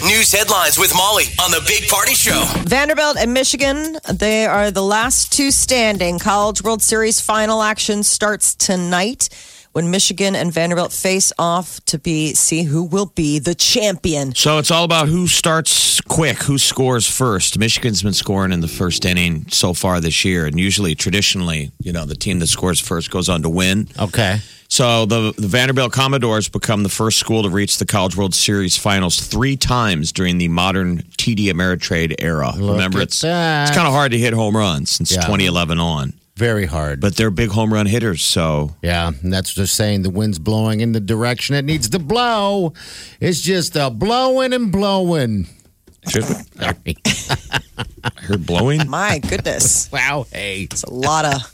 Now, news headlines with Molly on the Big Party Show. Vanderbilt and Michigan, they are the last two standing. College World Series final action starts tonight when Michigan and Vanderbilt face off to be see who will be the champion. So it's all about who starts quick, who scores first. Michigan's been scoring in the first inning so far this year, and usually, traditionally, you know, the team that scores first goes on to win. Okay. So the, the Vanderbilt Commodores become the first school to reach the College World Series finals three times during the modern TD Ameritrade era. Look Remember, at it's that. it's kind of hard to hit home runs since Yeah. 2011 on, Very hard. but they're big home run hitters. So yeah, and that's just saying the wind's blowing in the direction it needs to blow. It's just a blowing and blowing. I heard blowing. My goodness. wow, hey. It's a lot of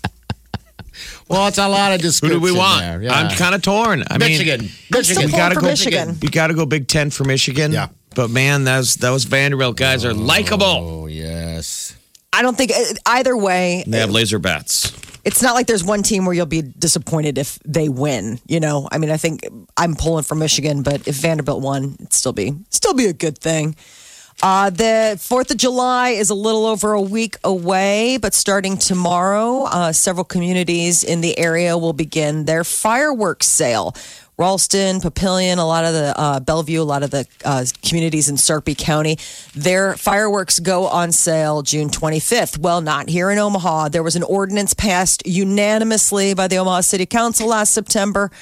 Well, it's a lot of Who do we want? there. Yeah. I'm kind of torn. I Michigan. mean, Michigan. still we gotta for go Michigan. You got to go Big Ten for Michigan. Yeah. But man, those those Vanderbilt guys are oh, likable. Oh, yes. I don't think uh, either way They have laser bats. it's not like there's one team where you'll be disappointed if they win. You know, I mean, I think I'm pulling for Michigan, but if Vanderbilt won, it'd still be still be a good thing. Uh, the Fourth of July is a little over a week away, but starting tomorrow, uh, several communities in the area will begin their fireworks sale. Ralston, Papillion, a lot of the uh, Bellevue, a lot of the uh, communities in Sarpy County, their fireworks go on sale June 25th. Well, not here in Omaha. There was an ordinance passed unanimously by the Omaha City Council last September.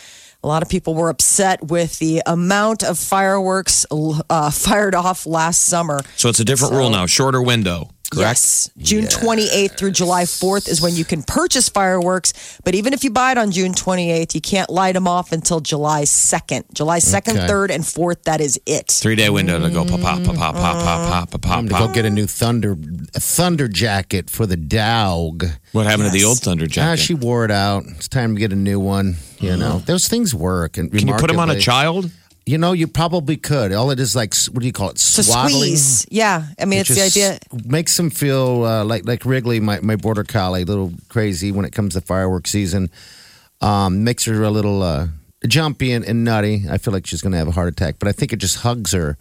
A lot of people were upset with the amount of fireworks uh, fired off last summer. So it's a different rule now, shorter window correct? Yes. June yes. 28th through July 4th is when you can purchase fireworks. But even if you buy it on June 28th, you can't light them off until July 2nd. July 2nd, okay. 3rd, and 4th, that is it. Three day window to go pop, pop, pop, pop, pop, pop, mm-hmm. pop, pop. Go get a new thunder, a thunder jacket for the dog. What happened yes. to the old thunder jacket? Ah, she wore it out. It's time to get a new one. You uh-huh. know, those things work. And can you put them on a child? You know, you probably could. All it is like, what do you call it? To Swaddling. squeeze. Yeah. I mean, It it's the just idea. Makes them feel uh, like like Wrigley, my, my border collie, a little crazy when it comes to fireworks season. Um, makes her a little uh, jumpy and, and nutty. I feel like she's going to have a heart attack, but I think it just hugs her.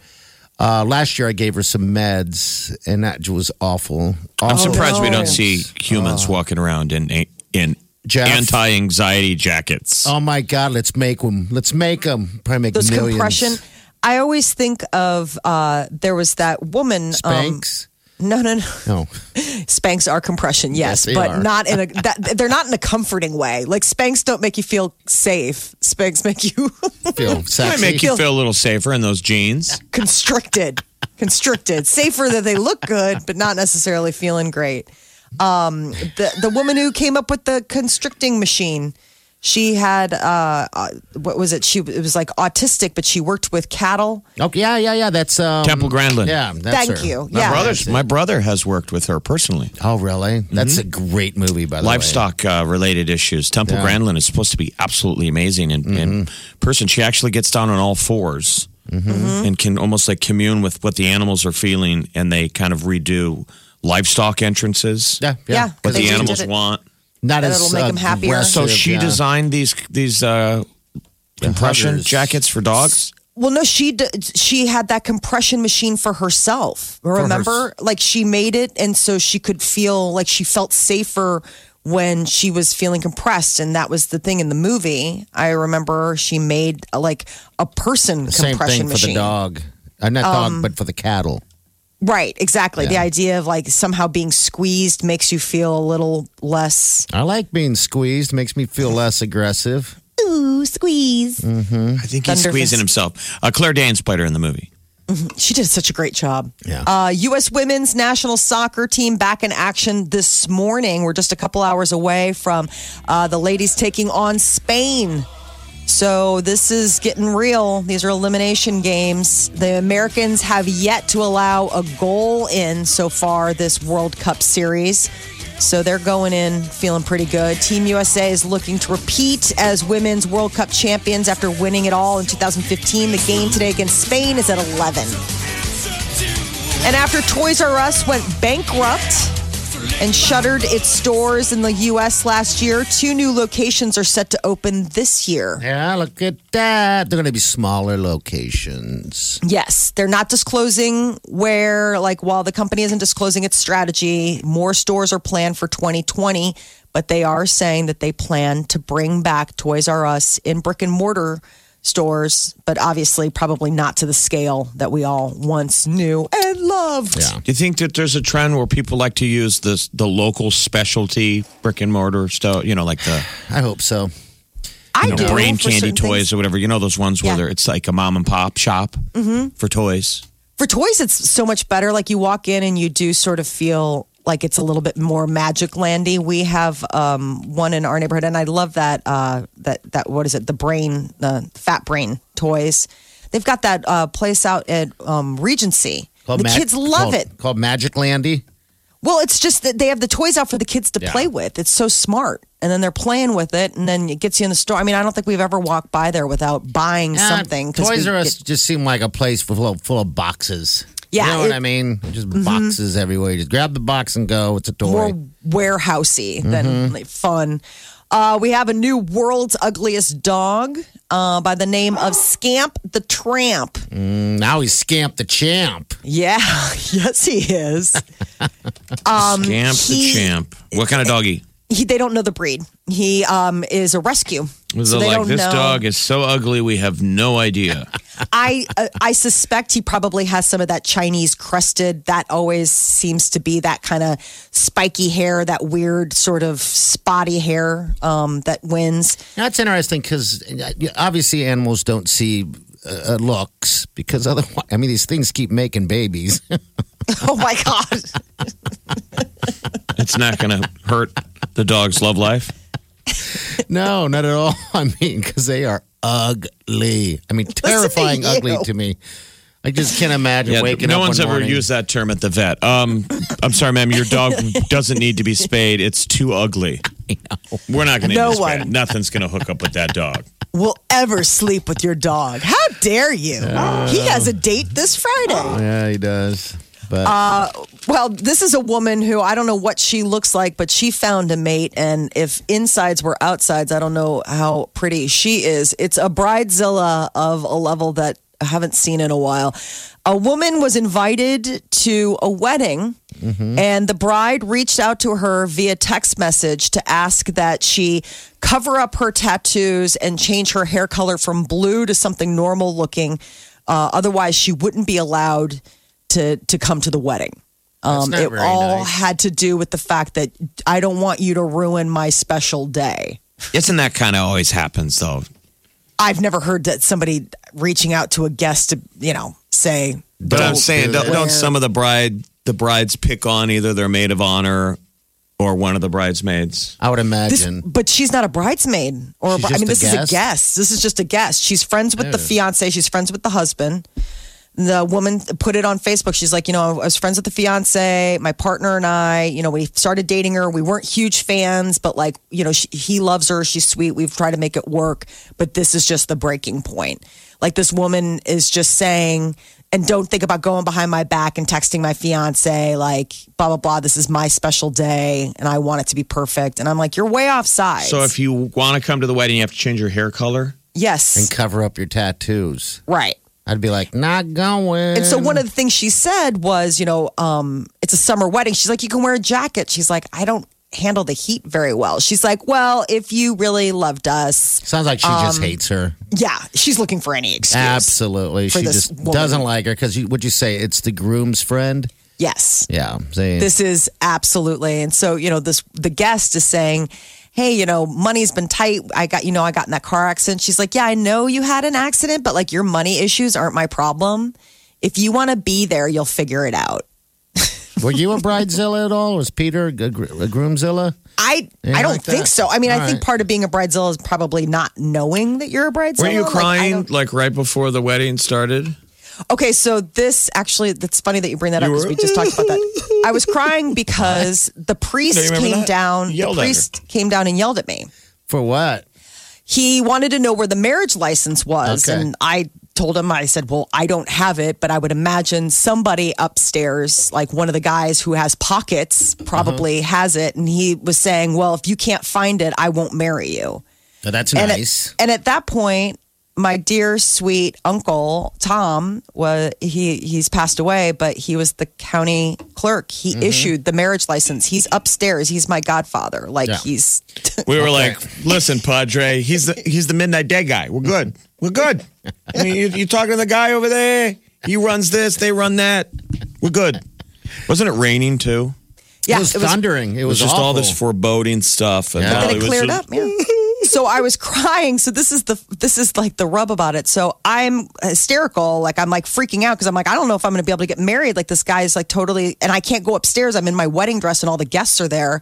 Uh, last year, I gave her some meds, and that was awful. I'm surprised we no. don't see humans walking around in in Jeff? anti anxiety jackets. Oh my God, let's make them. Let's make them. Probably make Those millions. compression. I always think of uh, there was that woman. Um, no, no, no. no. Spanx are compression, yes, Yes, they but are. not in a. That, they're not in a comforting way. Like Spanx don't make you feel safe. Spanx make you Feel Might sexy. make you feel a little safer in those jeans. constricted, constricted. Safer that they look good, but not necessarily feeling great. Um, the the woman who came up with the constricting machine, she had uh, uh, what was it? She it was like autistic, but she worked with cattle. Oh yeah, yeah, yeah. That's um, Temple Grandin. Yeah, that's Thank her. you. My Yeah. brother's my brother has worked with her personally. Oh really? That's a great movie, by the way. Livestock uh, related issues. Temple Yeah. Grandin is supposed to be absolutely amazing in, in person. She actually gets down on all 4s and can almost like commune with what the animals are feeling, and they kind of redo livestock entrances. Yeah, yeah. Yeah. What the animals want. Not That as it'll make them happier. So she yeah. designed these these uh, compression huggers. jackets for dogs. Well, no, she d- she had that compression machine for herself. Remember, like she made it, and so she could feel like she felt safer when she was feeling compressed, and that was the thing in the movie. I remember she made uh, like a person The same compression thing for the dog. Uh, not dog, but for the cattle. Right, exactly. The idea of like somehow being squeezed makes you feel a little less. I like being squeezed. Makes me feel less aggressive. Ooh, squeeze. I think he's squeezing himself. Uh, Claire Danes played her in the movie. She did such a great job. Yeah. Uh, U.S. women's national soccer team back in action this morning. We're just a couple hours away from uh, the ladies taking on Spain. So this is getting real. These are elimination games. The Americans have yet to allow a goal in so far this World Cup series. So they're going in feeling pretty good. Team USA is looking to repeat as women's World Cup champions after winning it all in 2015. The game today against Spain is at 11. And after Toys R Us went bankrupt and shuttered its stores in the U.S. last year, two new locations are set to open this year. Yeah, look at that. They're going to be smaller locations. Yes, they're not disclosing where, like, while the company isn't disclosing its strategy, more stores are planned for 2020, but they are saying that they plan to bring back Toys R Us in brick and mortar stores, but obviously probably not to the scale that we all once knew and loved. Yeah. Do you think that there's a trend where people like to use this the local specialty brick and mortar stuff? You know, like the I hope so. I know, do. brain candy toys things. or whatever. You know those ones where Yeah. they're it's like a mom and pop shop mm-hmm. for toys. For toys, it's so much better. Like you walk in and you do sort of feel like it's a little bit more magic landy. We have um, one in our neighborhood, and I love that. Uh, that that what is it? The brain, the fat brain toys. They've got that uh, place out at um, Regency. the Ma- kids love called- it. Called Magic Landy. Well, it's just that they have the toys out for the kids to Yeah. play with. It's so smart. And then they're playing with it, and then it gets you in the store. I mean, I don't think we've ever walked by there without buying something. Toys R Us just seem like a place full of, full of boxes. Yeah, You know what I mean? Just boxes everywhere. You just grab the box and go. It's a toy. more warehousey than like, fun. Uh, we have a new world's ugliest dog uh, by the name of Scamp the Tramp. now he's Scamp the Champ. Yeah, yes, he is. Um, Camp he- the champ. What kind of doggy? He, they don't know the breed. He um, is a rescue. So they like don't this know. dog is so ugly we have no idea. I uh, I suspect he probably has some of that Chinese crested. That always seems to be that kind of spiky hair, that weird sort of spotty hair um, that wins. That's interesting because obviously animals don't see uh, looks because otherwise, I mean, these things keep making babies. Oh my god! It's not going to hurt the dog's love life. no, not at all. I mean, because they are ugly. I mean, terrifying you. ugly to me. I just can't imagine Yeah, waking no up. No one's one ever morning. used that term at the vet. Um, I'm sorry, ma'am. Your dog doesn't need to be spayed. It's too ugly. We're not going to No spay one. Nothing's going to hook up with that dog. will ever sleep with your dog. How dare you? he has a date this Friday. Yeah, he does. But Well, this is a woman who I don't know what she looks like, but she found a mate. And if insides were outsides, I don't know how pretty she is. It's a bridezilla of a level that I haven't seen in a while. A woman was invited to a wedding, and the bride reached out to her via text message to ask that she cover up her tattoos and change her hair color from blue to something normal looking. Uh, otherwise, she wouldn't be allowed to to come to the wedding. Um, it all nice. had to do with the fact that I don't want you to ruin my special day. Isn't that kind of always happens, though? I've never heard that somebody reaching out to a guest to, you know, say, But I'm Don't saying, do don't, don't some of the bride the brides pick on either their maid of honor or one of the bridesmaids? I would this, imagine. but she's not a bridesmaid or a She's I mean, just this a is a guest? guest. This is just a guest. She's friends with the fiance. She's friends with the husband. The woman put it on Facebook. She's like, you know, I was friends with the fiance, my partner and I. You know, we started dating her. We weren't huge fans, but like, you know, she, he loves her. She's sweet. We've tried to make it work, but this is just the breaking point. Like, this woman is just saying, and don't think about going behind my back and texting my fiance, like, blah, blah, blah. This is my special day and I want it to be perfect. And I'm like, you're way off sides. So if you want to come to the wedding, you have to change your hair color. yes, and cover up your tattoos. right. I'd be like, not going. And so one of the things she said was, you know, um, it's a summer wedding. She's like, you can wear a jacket. She's like, I don't handle the heat very well. She's like, well, if you really loved us, sounds like she just um, hates her. yeah, she's looking for any excuse. Absolutely, she just woman. doesn't like her because would you say it's the groom's friend? Yes. Yeah, This is absolutely. And so, you know, this the guest is saying, Hey, you know, money's been tight. I got, you know, I got in that car accident. She's like, Yeah, I know you had an accident, but like your money issues aren't my problem. If you want to be there, you'll figure it out. Were you a bridezilla at all? Was Peter a, gr- a groomzilla? I Yeah, I don't like think that. so. I mean, I All think right. part of being a bridezilla is probably not knowing that you're a bridezilla. Were you crying don't- like, right before the wedding started? Okay, so this actually, that's funny that you bring that up because we just talked about that. I was crying because the priest Do came that? down. The Yelled at her. priest came down and yelled at me. For what? He wanted to know where the marriage license was, Okay. and I told him, I said, "Well, I don't have it, but I would imagine somebody upstairs, like one of the guys who has pockets, probably Uh-huh. has it." And he was saying, "Well, if you can't find it, I won't marry you." Oh, that's And nice. At, and at that point, my dear sweet uncle Tom was he he's passed away, but he was the county clerk. He Mm-hmm. issued the marriage license. He's upstairs. He's my godfather. Like Yeah. he's We were like, listen, Padre, he's the he's the midnight day guy. We're good. We're good. I mean, you, you talking to the guy over there? He runs this, they run that. We're good. Wasn't it raining too? yeah. it was thundering. It It was, was just all this foreboding stuff. And Yeah. all Then it was cleared just- up. Yeah. so I was crying. So this is the this is like the rub about it. So I'm hysterical. Like I'm like freaking out because I'm like I don't know if I'm going to be able to get married. Like this guy's like totally, and I can't go upstairs. I'm in my wedding dress and all the guests are there,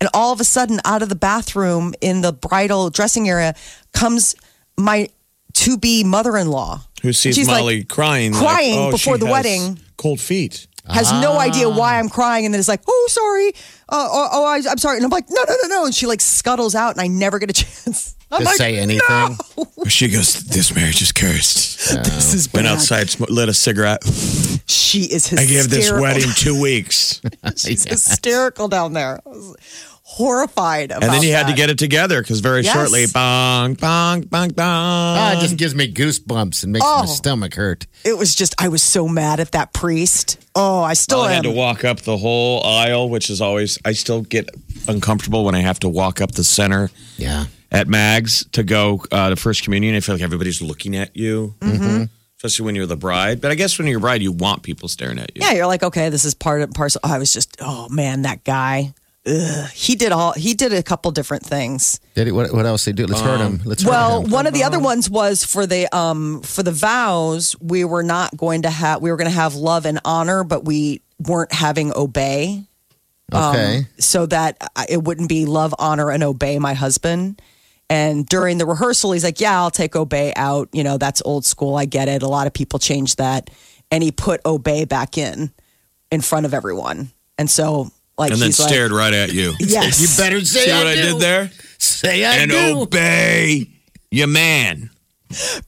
and all of a sudden out of the bathroom in the bridal dressing area comes my to be mother-in-law Who sees She's, like, Molly crying, like, crying oh, before the wedding. cold feet. Has no idea why I'm crying, and then is like, "Oh, sorry, uh, oh, oh I, I'm sorry," and I'm like, "No, no, no, no," and she like scuttles out, and I never get a chance. I'm to like, say anything. She goes, "This marriage is cursed." This is Went bad. outside, sm- lit a cigarette. She is I hysterical. gave this wedding two weeks, She's hysterical down there. I was horrified about and then you had to that. get it together because very Yes. shortly, bong, bong, bong, bong. Ah, it just gives me goosebumps and makes Oh. my stomach hurt. It was just I was so mad at that priest. Oh, I still I am. had to walk up the whole aisle, which is always I still get uncomfortable when I have to walk up the center Yeah. at Mags to go uh, to First Communion. I feel like everybody's looking at you, Mm-hmm. especially when you're the bride. But I guess when you're a bride, you want people staring at you. yeah, you're like, okay, this is part of parcel. I was just, oh man, that guy. Ugh. He did all. He did a couple different things. Did he, what, what else they do? Let's hurt um, him. Let's hurt Well, him. one of the other ones was for the um for the vows. We were not going to have. We were going to have love and honor, but we weren't having obey. Um, okay. so that uh, it wouldn't be love, honor, and obey my husband. And during the rehearsal, he's like, "Yeah, I'll take obey out. You know, that's old school. I get it. A lot of people changed that." And he put obey back in in front of everyone. And so, like, and then he's stared right at you. "Yes, you better say See I what I do. did there? Say I and do. obey your man.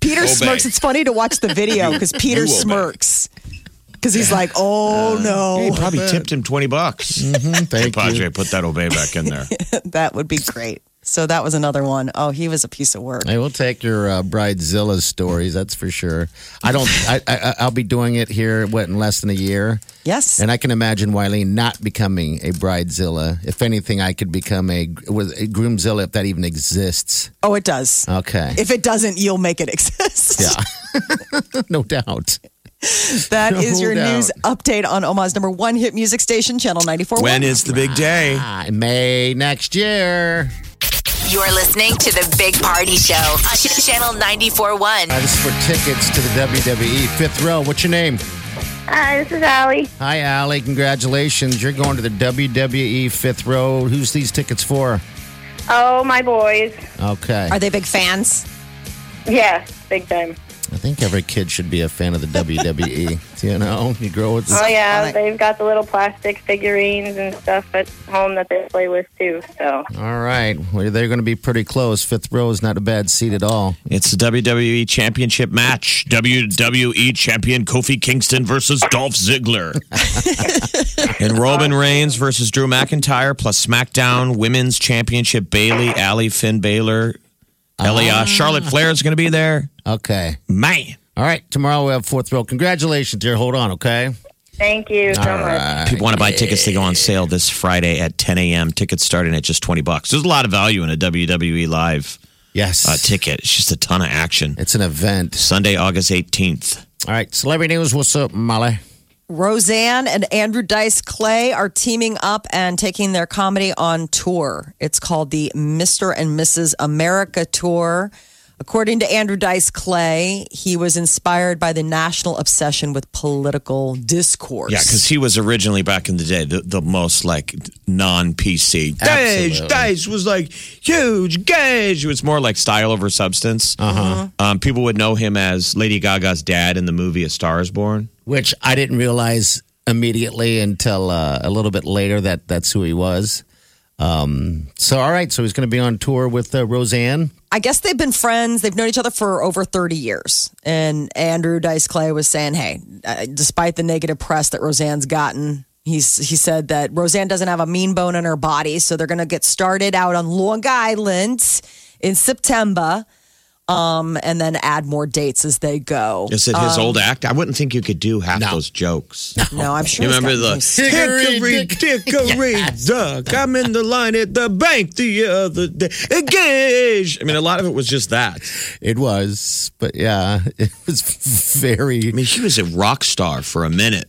Peter Obey. smirks. It's funny to watch the video because Peter You smirks because he's like, "Oh no." He probably tipped him 20 bucks. Hey, Thank you. Padre, you. put that obey back in there. that would be great. So that was another one. Oh, he was a piece of work. I will take your uh, bridezilla stories. That's for sure. I don't. I, I I'll be doing it here. What in less than a year, Yes. and I can imagine Wileen not becoming a bridezilla. If anything, I could become a was a groomzilla if that even exists. oh, it does. Okay. If it doesn't, you'll make it exist. yeah. no doubt. That is your doubt. news update on Omaha's number one hit music station, Channel 94. When is the big day? Ah, May next year. You're listening to the Big Party Show on Channel 94.1. Uh, this is for tickets to the WWE fifth row. What's your name? Hi, this is Allie. Hi, Allie. Congratulations. You're going to the WWE fifth row. Who's these tickets for? Oh, my boys. Okay. Are they big fans? Yeah, big time. I think every kid should be a fan of the WWE. you know, you grow with. Oh, yeah, Iconic. they've got the little plastic figurines and stuff at home that they play with, too. So, All right. Well, they're going to be pretty close. Fifth row is not a bad seat at all. It's the WWE Championship match. WWE Champion Kofi Kingston versus Dolph Ziggler. and Roman Reigns versus Drew McIntyre, plus SmackDown Women's Championship Bayley, Allie Finn Balor, Elia. Charlotte Flair is going to be there. Okay. Man. All right. Tomorrow we have fourth row. Congratulations, dear. Hold on, okay? thank you so All much. right. People want to buy tickets. They go on sale this Friday at 10 a.m. Tickets starting at just 20 bucks. There's a lot of value in a WWE live Yes. uh, ticket. It's just a ton of action. It's an event. Sunday, August 18th. All right. Celebrity news. What's up, Molly? Roseanne and Andrew Dice Clay are teaming up and taking their comedy on tour. It's called the Mr. and Mrs. America Tour. According to Andrew Dice Clay, he was inspired by the national obsession with political discourse. Yeah, because he was originally back in the day the, the most like non PC. Gage, Absolutely. Dice was like huge. Gage. It was more like style over substance. Uh-huh. Um, people would know him as Lady Gaga's dad in the movie A Star Is Born. Which I didn't realize immediately until uh, a little bit later that that's who he was. Um, so, all right, so he's going to be on tour with uh, Roseanne. I guess they've been friends. They've known each other for over 30 years. And Andrew Dice Clay was saying, hey, uh, despite the negative press that Roseanne's gotten, he's, he said that Roseanne doesn't have a mean bone in her body. So they're going to get started out on Long Island in September um, and then add more dates as they go. Is it his old act? I wouldn't think you could do half No. those jokes. No, I'm sure You he's remember the these- Hickory Dickory Dock? I'm in the line at the bank the other day. Engage. I mean, a lot of it was just that. It was, but yeah, it was very. I mean, he was a rock star for a minute.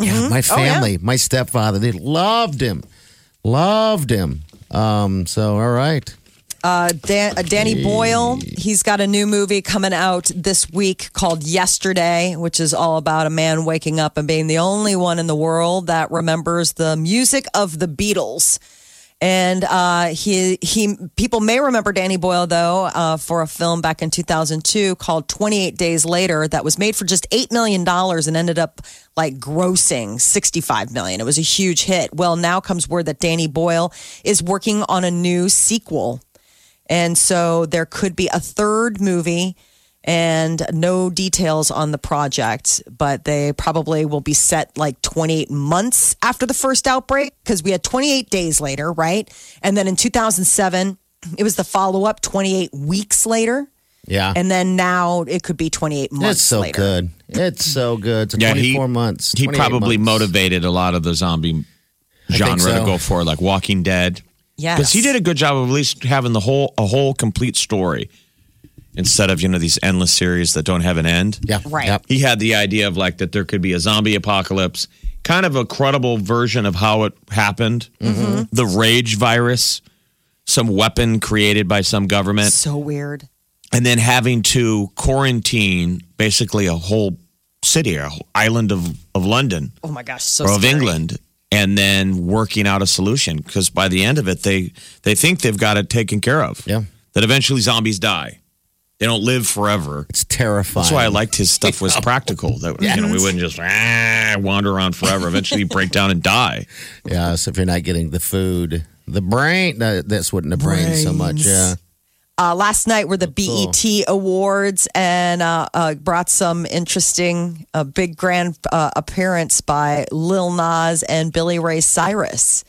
Yeah, my Oh, yeah. family, my stepfather, they loved him, loved him. Um, so, all right. Uh, Dan, uh, Danny Boyle, he's got a new movie coming out this week called Yesterday, which is all about a man waking up and being the only one in the world that remembers the music of the Beatles. And uh, he he people may remember Danny Boyle though uh, for a film back in 2002 called 28 Days Later that was made for just eight million dollars and ended up like grossing 65 million. It was a huge hit. Well, now comes word that Danny Boyle is working on a new sequel and so there could be a third movie and no details on the project, but they probably will be set like 28 months after the first outbreak because we had 28 days later, right? And then in 2007, it was the follow up 28 weeks later. Yeah. And then now it could be 28 months it's so later. good. It's so good. So Yeah, he- 24 months. He probably months. motivated a lot of the zombie genre so. to go for, like Walking Dead. Yes. Because he did a good job of at least having the whole a whole complete story instead of you know these endless series that don't have an end. Yeah. Right. Yep. He had the idea of like that there could be a zombie apocalypse, kind of a credible version of how it happened. Mm-hmm. The rage virus, some weapon created by some government, So weird. and then having to quarantine basically a whole city, or island of, of London Oh my gosh. So or of scary. England, and then working out a solution. Because by the end of it, they they think they've got it taken care of. Yeah. That eventually zombies die. They don't live forever. It's terrifying. That's why I liked his stuff was practical. That you know we wouldn't just ah, wander around forever. Eventually, you break down and die. Yeah, so if you're not getting the food, the brain, no, that's what in the brain so much. Yeah. Uh, last night were the BET Awards and uh, uh, brought some interesting, uh, big grand uh, appearance by Lil Nas and Billy Ray Cyrus.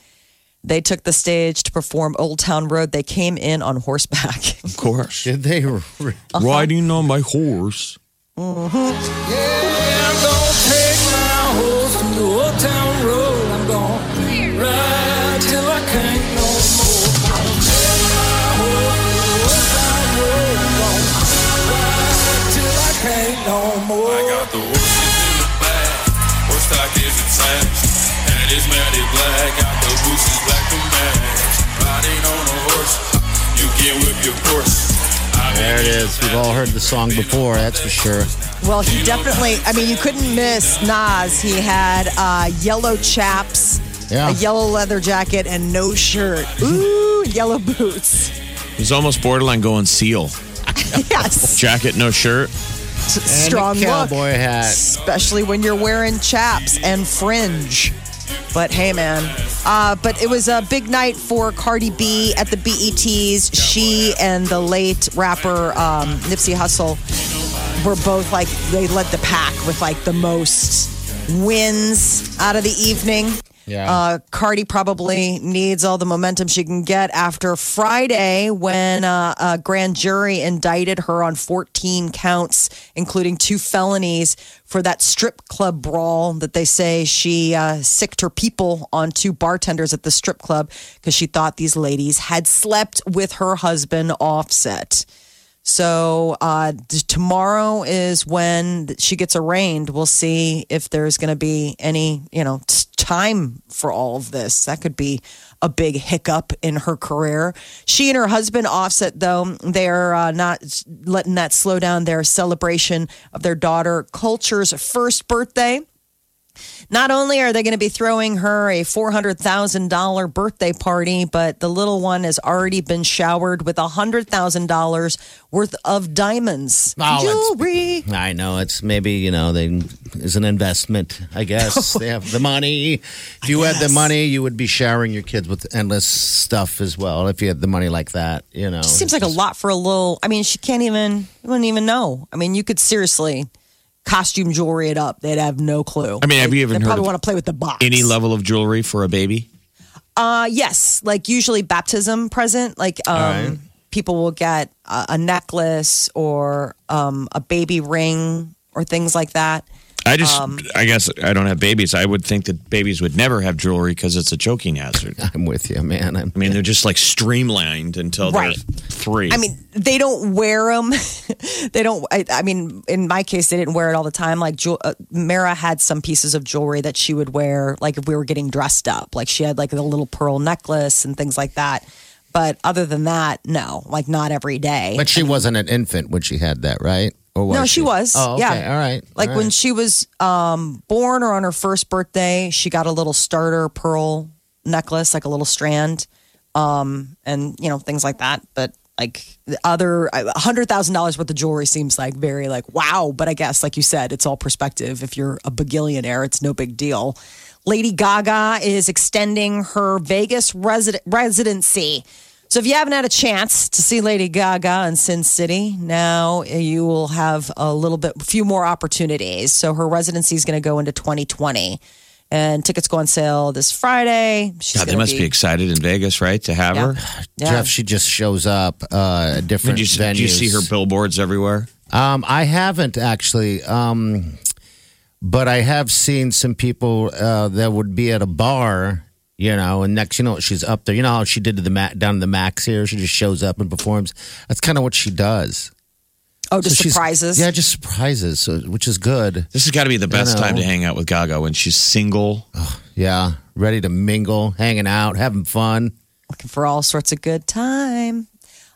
They took the stage to perform Old Town Road. They came in on horseback. Of course, Did they? re- Uh-huh. riding on my horse. I'm gonna is attached. And it's matted black, got the gooses black to match. Riding on a horse, you can whip your course. There it is. We've all heard the song before, that's for sure. well, he definitely, I mean, you couldn't miss Nas. He had uh, yellow chaps, Yeah. a yellow leather jacket, and no shirt. Ooh, yellow boots. He's almost borderline going seal. Yes. Jacket, no shirt. Strong a look. hat. especially when you're wearing chaps and fringe. But hey, man. Uh, but it was a big night for Cardi B at the BETs. She and the late rapper um, Nipsey Hussle were both like, they led the pack with like the most wins out of the evening. Yeah. Uh, Cardi probably needs all the momentum she can get after Friday when uh, a grand jury indicted her on 14 counts, including two felonies for that strip club brawl that they say she uh, sicked her people on two bartenders at the strip club because she thought these ladies had slept with her husband Offset. So uh, tomorrow is when she gets arraigned. We'll see if there's going to be any, you know, time for all of this. That could be a big hiccup in her career. She and her husband, Offset, though, they're uh, not letting that slow down their celebration of their daughter Kulture's first birthday. Not only are they going to be throwing her a $400,000 birthday party, but the little one has already been showered with $100,000 worth of diamonds. Oh, Jewelry. I know it's maybe you know they is an investment. I guess they have the money. If you had the money, you would be showering your kids with endless stuff as well. If you had the money like that, you know, Seems like a lot for a little. I mean, she can't even, you wouldn't even know. I mean, you could seriously costume jewelry it up. They'd have no clue. I mean, have you even They heard probably want to play with the box. Any level of jewelry for a baby? Uh, yes, like usually baptism present. Like um, right. people will get a, a necklace or um, a baby ring or things like that. I just, Um, I guess I don't have babies. I would think that babies would never have jewelry because it's a choking hazard. I'm with you, man. I'm, I mean, they're just like streamlined until Right. they're three. I mean, they don't wear them. they don't. I, I mean, in my case, they didn't wear it all the time. Like jewel- uh, Mara had some pieces of jewelry that she would wear, like if we were getting dressed up. Like she had like a little pearl necklace and things like that. But other than that, no, like not every day. but she wasn't an infant when she had that, right? Or was no, she was. Oh, okay. Yeah. All right. Like All when right. she was um, born or on her first birthday, she got a little starter pearl necklace, like a little strand, um, and you know things like that. But like the other a hundred thousand dollars worth of jewelry seems like very like wow. But I guess like you said, it's all perspective. If you're a bagillionaire, it's no big deal. Lady Gaga is extending her Vegas resident residency. So if you haven't had a chance to see Lady Gaga in Sin City, now you will have a little bit, few more opportunities. So her residency is going to go into 2020, and tickets go on sale this Friday. She's God, they must be excited in Vegas, right, to have Yeah. her. Yeah. Jeff, she just shows up uh, at different Did you, venues. did you see her billboards everywhere? Um, I haven't actually, um, but I have seen some people uh, that would be at a bar, you know, and next, you know, she's up there. You know how she did to the ma- down to the max here. She just shows up and performs. That's kind of what she does. oh, just So surprises. Yeah, just surprises, so, which is good. This has got to be the best know. time to hang out with Gaga when she's single. Yeah, ready to mingle, hanging out, having fun. looking for all sorts of good time.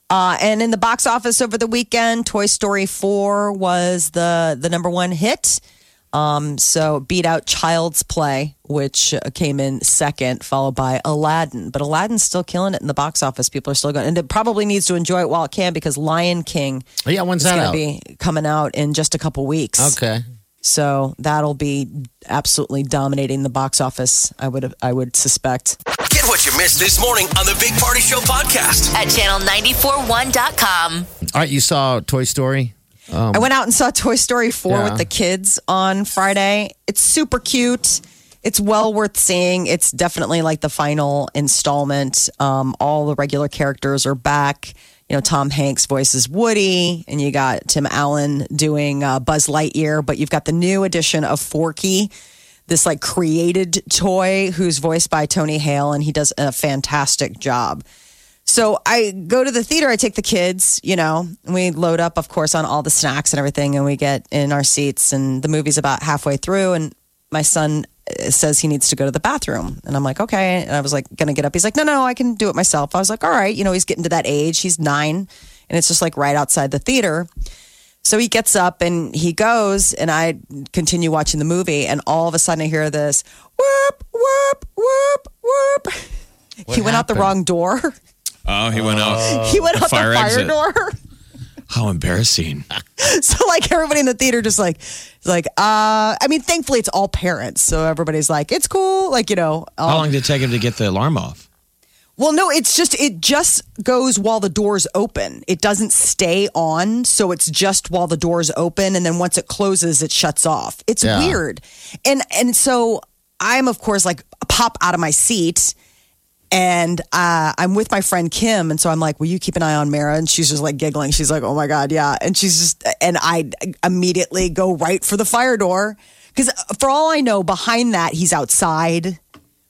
Uh, and in the box office over the weekend, Toy Story 4 was the the number one hit. Um, so beat out Child's Play, which uh, came in second, followed by Aladdin. But Aladdin's still killing it in the box office. People are still going, and it probably needs to enjoy it while it can because Lion King Oh, yeah, when's is that out? be coming out in just a couple weeks. Okay. So that'll be absolutely dominating the box office. I would I would suspect. Get what you missed this morning on the Big Party Show podcast. At channel941.com. All right, you saw Toy Story? I went out and saw Toy Story 4 Yeah. with the kids on Friday. It's super cute. It's well worth seeing. It's definitely like the final installment. Um, all the regular characters are back. You know, Tom Hanks voices Woody, and you got Tim Allen doing uh, Buzz Lightyear, but you've got the new edition of Forky, this like created toy who's voiced by Tony Hale, and he does a fantastic job. So I go to the theater, I take the kids, you know, and we load up, of course, on all the snacks and everything, and we get in our seats, and the movie's about halfway through, and my son uh, says he needs to go to the bathroom. And I'm like, okay. And I was like, gonna get up. He's like, no, no, I can do it myself. I was like, all right. You know, he's getting to that age. He's nine, and it's just like right outside the theater. So he gets up and he goes, and I continue watching the movie, and all of a sudden I hear this whoop, whoop, whoop, whoop. he went out the wrong door. Oh, he went out. he went out fire the fire exit. door. How embarrassing. so like everybody in the theater just like like uh I mean thankfully it's all parents so everybody's like it's cool like you know um, How long did it take him to get the alarm off? well no it's just it just goes while the doors open it doesn't stay on so it's just while the doors open and then once it closes it shuts off it's Yeah. weird and and so I'm of course like pop out of my seat and uh, I'm with my friend Kim, and so I'm like, "Will you keep an eye on Mara?" And she's just like giggling. She's like, "Oh my god, yeah!" And she's just, and I immediately go right for the fire door because for all I know, behind that he's outside.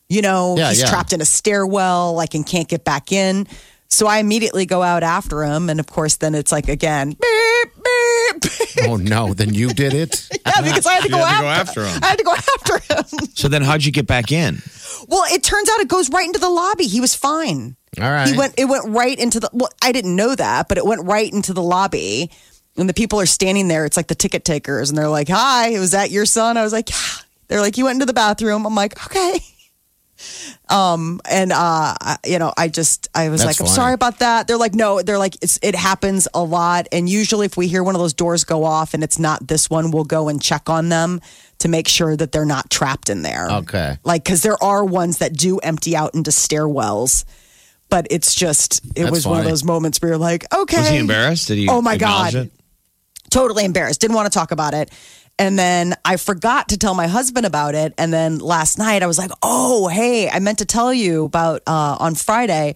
You know, Yeah, he's yeah. trapped in a stairwell, like and can't get back in. So I immediately go out after him. And of course, then it's like again, beep, beep, beep. Oh no, then you did it. Yeah, because I had to, You go, had to after, go after him. I had to go after him. So then, how'd you get back in? Well, it turns out it goes right into the lobby. He was fine. All right. He went. It went right into the. Well, I didn't know that, but it went right into the lobby. And the people are standing there. It's like the ticket takers, and they're like, "Hi, was that your son?" I was like, "Yeah." They're like, "You went into the bathroom." I'm like, "Okay." Um, and uh, I- you know, I just, I was That's like, I'm funny. sorry about that. They're like, no, they're like, it's, it happens a lot. And usually, if we hear one of those doors go off and it's not this one, we'll go and check on them to make sure that they're not trapped in there. Okay. Like, because there are ones that do empty out into stairwells, but it's just, it That's was one of those moments where you're like, okay. Was he embarrassed? Did he? Oh my God. it? Totally embarrassed. Didn't want to talk about it. And then I forgot to tell my husband about it. And then last night I was like, oh, hey, I meant to tell you about uh, on Friday.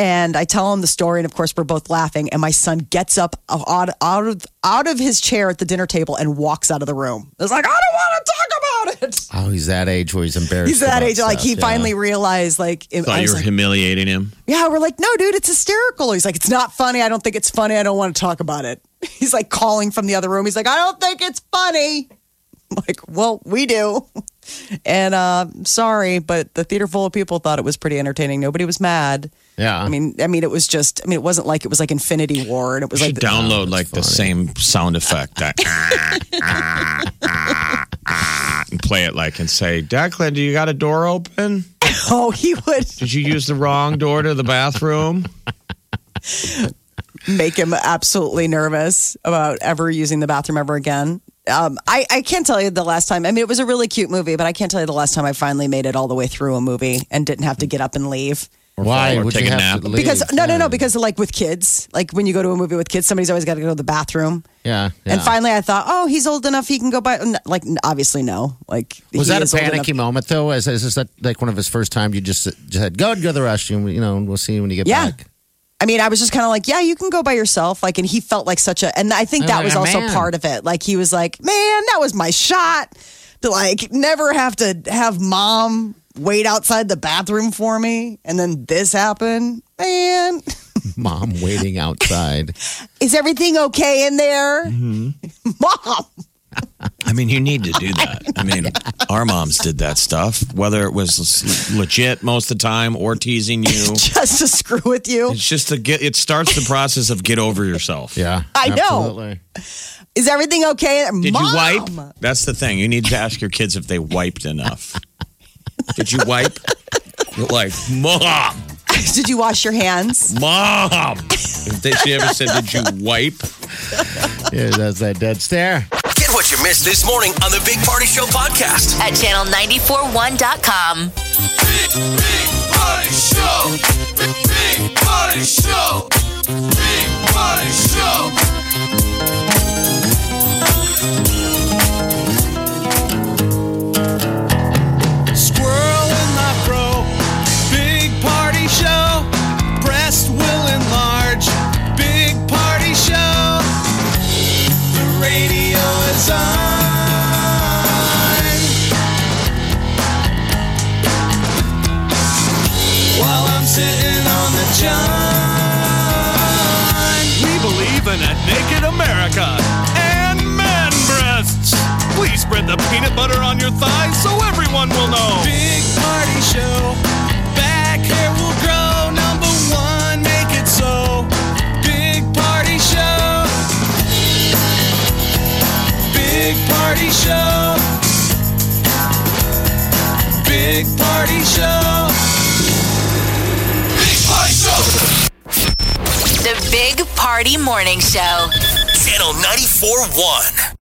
And I tell him the story, and of course we're both laughing. And my son gets up out, out of out of his chair at the dinner table and walks out of the room. It's like I don't want to talk about it. Oh, he's that age where he's embarrassed. He's that about age, like he yeah. finally realized, like, it, Thought you was were like, humiliating him. yeah, we're like, no, dude, it's hysterical. He's like, it's not funny. I don't think it's funny. I don't want to talk about it. He's like calling from the other room. He's like, I don't think it's funny. I'm like, well, we do. And uh, sorry, but the theater full of people thought it was pretty entertaining. Nobody was mad. Yeah. I mean, I mean, it was just. I mean, it wasn't like it was like Infinity War, and it was You like should download like the same sound effect that, and play it like and say, Declan, do you got a door open? oh, he would Did you use the wrong door to the bathroom? make him absolutely nervous about ever using the bathroom ever again. Um, I, I can't tell you the last time. I mean, it was a really cute movie, but I can't tell you the last time I finally made it all the way through a movie and didn't have to get up and leave. Why or would take you a have nap. to leave? Because no, no, no. Because like with kids, like when you go to a movie with kids, somebody's always got to go to the bathroom. yeah, yeah. And finally, I thought, oh, he's old enough; he can go by. Like, obviously, no. Like, was he that a is old enough. panicky moment though? Is, is this like one of his first time? You just just said, "Go go to the restroom." You know, and we'll see you when you get Yeah. back. I mean, I was just kind of like, yeah, you can go by yourself. Like, and he felt like such a, and I think that like was also man. part of it. Like, he was like, man, that was my shot to like never have to have mom wait outside the bathroom for me. And then this happened. Man, Mom waiting outside. is everything okay in there? Mm-hmm. Mom. I mean, you need to do that. I mean, our moms did that stuff, whether it was legit most of the time or teasing you. Just to screw with you. It's just to get. It starts the process of get over yourself. Yeah, I know. Is everything okay? Did Mom! you wipe? That's the thing. You need to ask your kids if they wiped enough. Did you wipe? You're like, mom, Did you wash your hands? mom. If they, she ever said, "Did you wipe?" Yeah, that's that dead stare. Get what you missed this morning on the Big Party Show podcast. At channel941.com. Big, big party show. Big, big party show. Big party show. Peanut butter on your thighs so everyone will know. Big party show. Back hair will grow. Number one, make it so. Big party show. Big party show. Big party show. Big party show. The Big Party Morning Show. Channel 94.1.